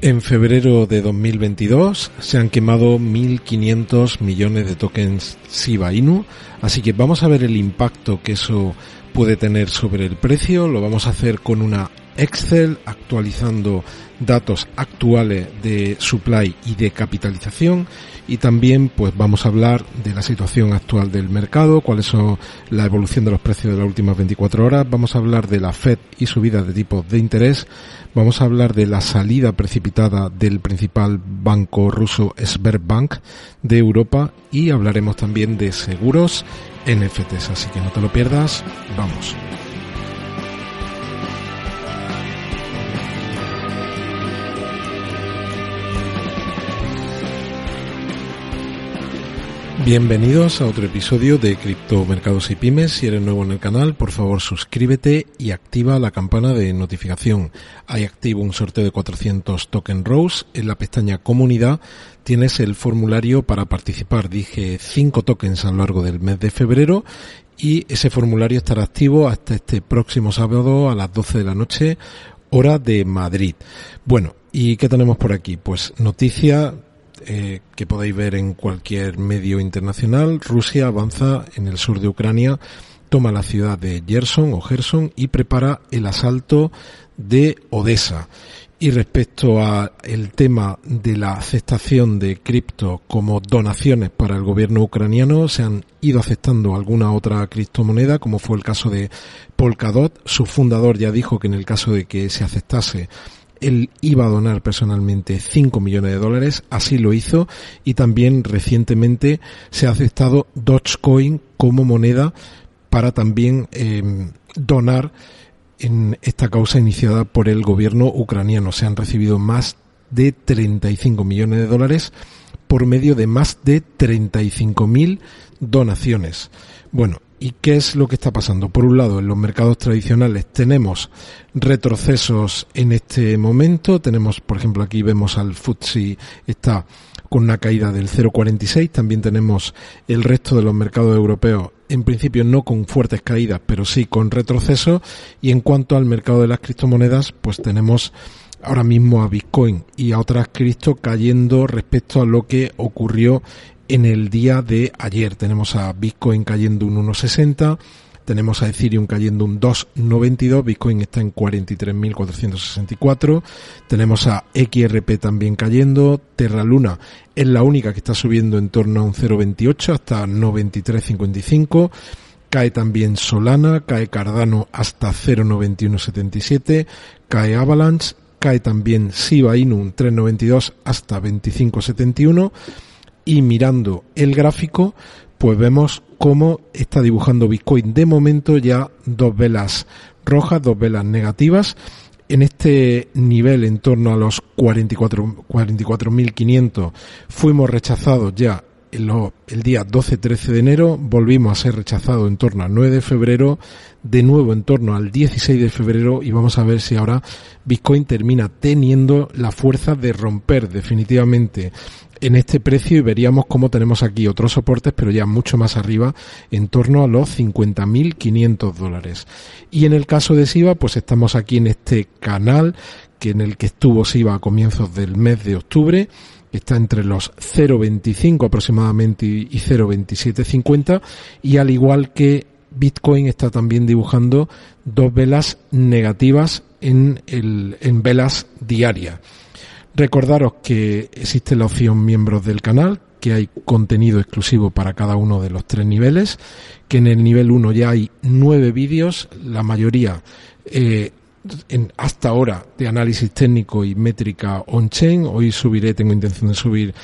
En febrero de 2022 se han quemado 1.500 millones de tokens Shiba Inu, así que vamos a ver el impacto que eso puede tener sobre el precio. Lo vamos a hacer con una Excel actualizando datos actuales de supply y de capitalización. Y también pues vamos a hablar de la situación actual del mercado, cuáles son la evolución de los precios de las últimas 24 horas, vamos a hablar de la Fed y subida de tipos de interés, vamos a hablar de la salida precipitada del principal banco ruso Sberbank de Europa. Y hablaremos también de seguros NFTs, así que no te lo pierdas, vamos. Bienvenidos a otro episodio de Cripto Mercados y Pymes. Si eres nuevo en el canal, por favor suscríbete y activa la campana de notificación. Hay activo un sorteo de 400 Token Rose. En la pestaña Comunidad tienes el formulario para participar. Dije 5 tokens a lo largo del mes de febrero y ese formulario estará activo hasta este próximo sábado a las 12 de la noche, hora de Madrid. Bueno, ¿y qué tenemos por aquí? Pues noticia eh, que podéis ver en cualquier medio internacional, Rusia avanza en el sur de Ucrania, toma la ciudad de Gerson o Gerson y prepara el asalto de Odessa. Y respecto a el tema de la aceptación de cripto como donaciones para el gobierno ucraniano, se han ido aceptando alguna otra criptomoneda, como fue el caso de Polkadot. Su fundador ya dijo que en el caso de que se aceptase él iba a donar personalmente 5 millones de dólares, así lo hizo y también recientemente se ha aceptado Dogecoin como moneda para también em, donar en esta causa iniciada por el gobierno ucraniano. Se han recibido más de 35 millones de dólares por medio de más de 35 mil donaciones. Bueno, ¿Y qué es lo que está pasando? Por un lado, en los mercados tradicionales tenemos retrocesos en este momento. Tenemos, por ejemplo, aquí vemos al FTSE está con una caída del 0,46. También tenemos el resto de los mercados europeos, en principio no con fuertes caídas, pero sí con retrocesos. Y en cuanto al mercado de las criptomonedas, pues tenemos ahora mismo a Bitcoin y a otras cripto cayendo respecto a lo que ocurrió en el día de ayer. Tenemos a Bitcoin cayendo un 1,60, tenemos a Ethereum cayendo un 2,92, Bitcoin está en 43.464, tenemos a XRP también cayendo, Terra Luna es la única que está subiendo en torno a un 0,28 hasta 93,55, cae también Solana, cae Cardano hasta 0,9177, cae Avalanche, cae también Shiba Inu un 3,92 hasta 25,71, y mirando el gráfico, pues vemos cómo está dibujando Bitcoin de momento ya dos velas rojas, dos velas negativas. En este nivel, en torno a los 44.500, 44 fuimos rechazados ya el día 12-13 de enero, volvimos a ser rechazados en torno al 9 de febrero, de nuevo en torno al 16 de febrero y vamos a ver si ahora Bitcoin termina teniendo la fuerza de romper definitivamente en este precio y veríamos cómo tenemos aquí otros soportes, pero ya mucho más arriba, en torno a los 50.500 dólares. Y en el caso de SIVA, pues estamos aquí en este canal que en el que estuvo SIVA a comienzos del mes de octubre, está entre los 0.25 aproximadamente y 0.2750 y al igual que Bitcoin está también dibujando dos velas negativas en, el, en velas diarias. Recordaros que existe la opción miembros del canal, que hay contenido exclusivo para cada uno de los tres niveles, que en el nivel 1 ya hay nueve vídeos, la mayoría eh, en, hasta ahora de análisis técnico y métrica on-chain. Hoy subiré, tengo intención de subir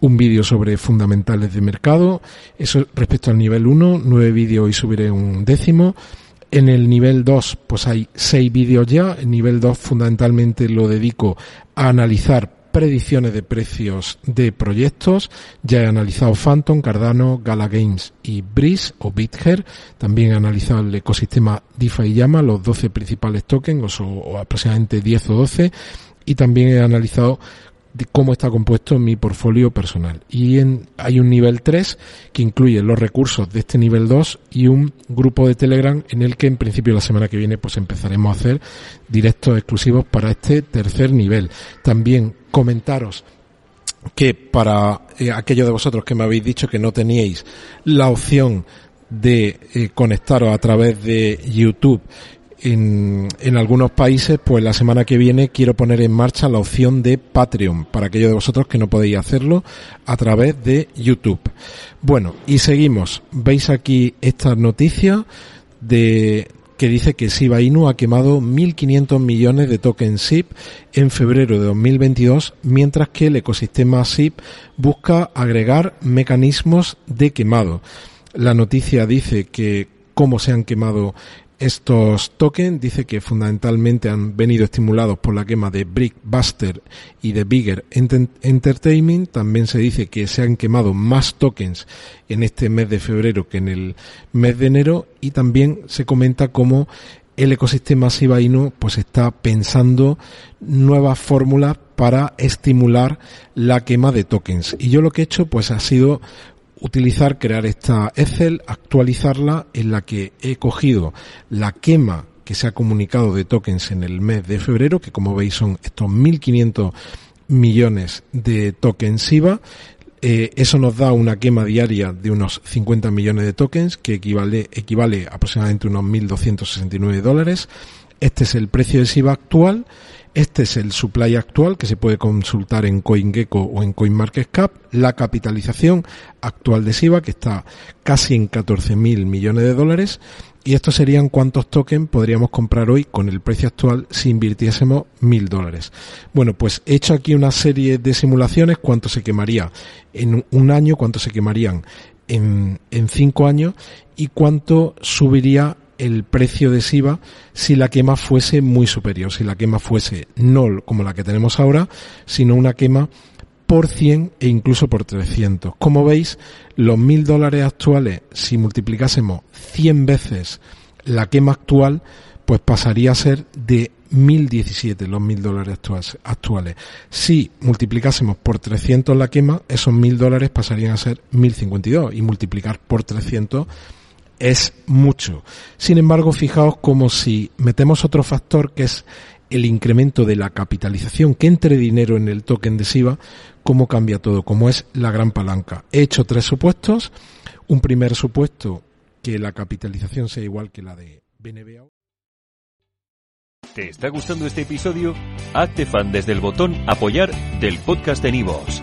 un vídeo sobre fundamentales de mercado. Eso respecto al nivel 1, nueve vídeos, hoy subiré un décimo. En el nivel 2, pues hay seis vídeos ya. El nivel 2 fundamentalmente lo dedico a analizar predicciones de precios de proyectos. Ya he analizado Phantom, Cardano, Gala Games y Breeze o BitHer. También he analizado el ecosistema DeFi y Llama, los 12 principales tokens, o, o aproximadamente 10 o 12. Y también he analizado de cómo está compuesto mi portfolio personal. Y en, hay un nivel 3 que incluye los recursos de este nivel 2 y un grupo de Telegram en el que en principio la semana que viene pues empezaremos a hacer directos exclusivos para este tercer nivel. También comentaros que para eh, aquellos de vosotros que me habéis dicho que no teníais la opción de eh, conectaros a través de YouTube en, en, algunos países, pues la semana que viene quiero poner en marcha la opción de Patreon para aquellos de vosotros que no podéis hacerlo a través de YouTube. Bueno, y seguimos. Veis aquí esta noticia de que dice que Shiba Inu ha quemado 1.500 millones de tokens SIP en febrero de 2022, mientras que el ecosistema SIP busca agregar mecanismos de quemado. La noticia dice que cómo se han quemado estos tokens dice que fundamentalmente han venido estimulados por la quema de Brickbuster y de Bigger Entertainment. También se dice que se han quemado más tokens en este mes de febrero que en el mes de enero y también se comenta cómo el ecosistema Shiba pues está pensando nuevas fórmulas para estimular la quema de tokens. Y yo lo que he hecho pues ha sido utilizar, crear esta Excel, actualizarla en la que he cogido la quema que se ha comunicado de tokens en el mes de febrero, que como veis son estos 1.500 millones de tokens IVA. Eh, eso nos da una quema diaria de unos 50 millones de tokens, que equivale, equivale aproximadamente a unos 1.269 dólares. Este es el precio de SIVA actual este es el supply actual que se puede consultar en CoinGecko o en CoinMarketCap. La capitalización actual de SIBA que está casi en 14.000 millones de dólares. Y estos serían cuántos tokens podríamos comprar hoy con el precio actual si invirtiésemos mil dólares. Bueno, pues he hecho aquí una serie de simulaciones, cuánto se quemaría en un año, cuánto se quemarían en, en cinco años y cuánto subiría el precio de SIVA si la quema fuese muy superior, si la quema fuese no como la que tenemos ahora, sino una quema por 100 e incluso por 300. Como veis, los mil dólares actuales, si multiplicásemos 100 veces la quema actual, pues pasaría a ser de 1017 los mil dólares actuales. Si multiplicásemos por 300 la quema, esos mil dólares pasarían a ser 1052 y multiplicar por 300 es mucho. Sin embargo, fijaos como si metemos otro factor que es el incremento de la capitalización que entre dinero en el token de SIVA, cómo cambia todo, como es la gran palanca. He hecho tres supuestos. Un primer supuesto, que la capitalización sea igual que la de BNB. ¿Te está gustando este episodio? Hazte fan desde el botón apoyar del podcast de Nivos.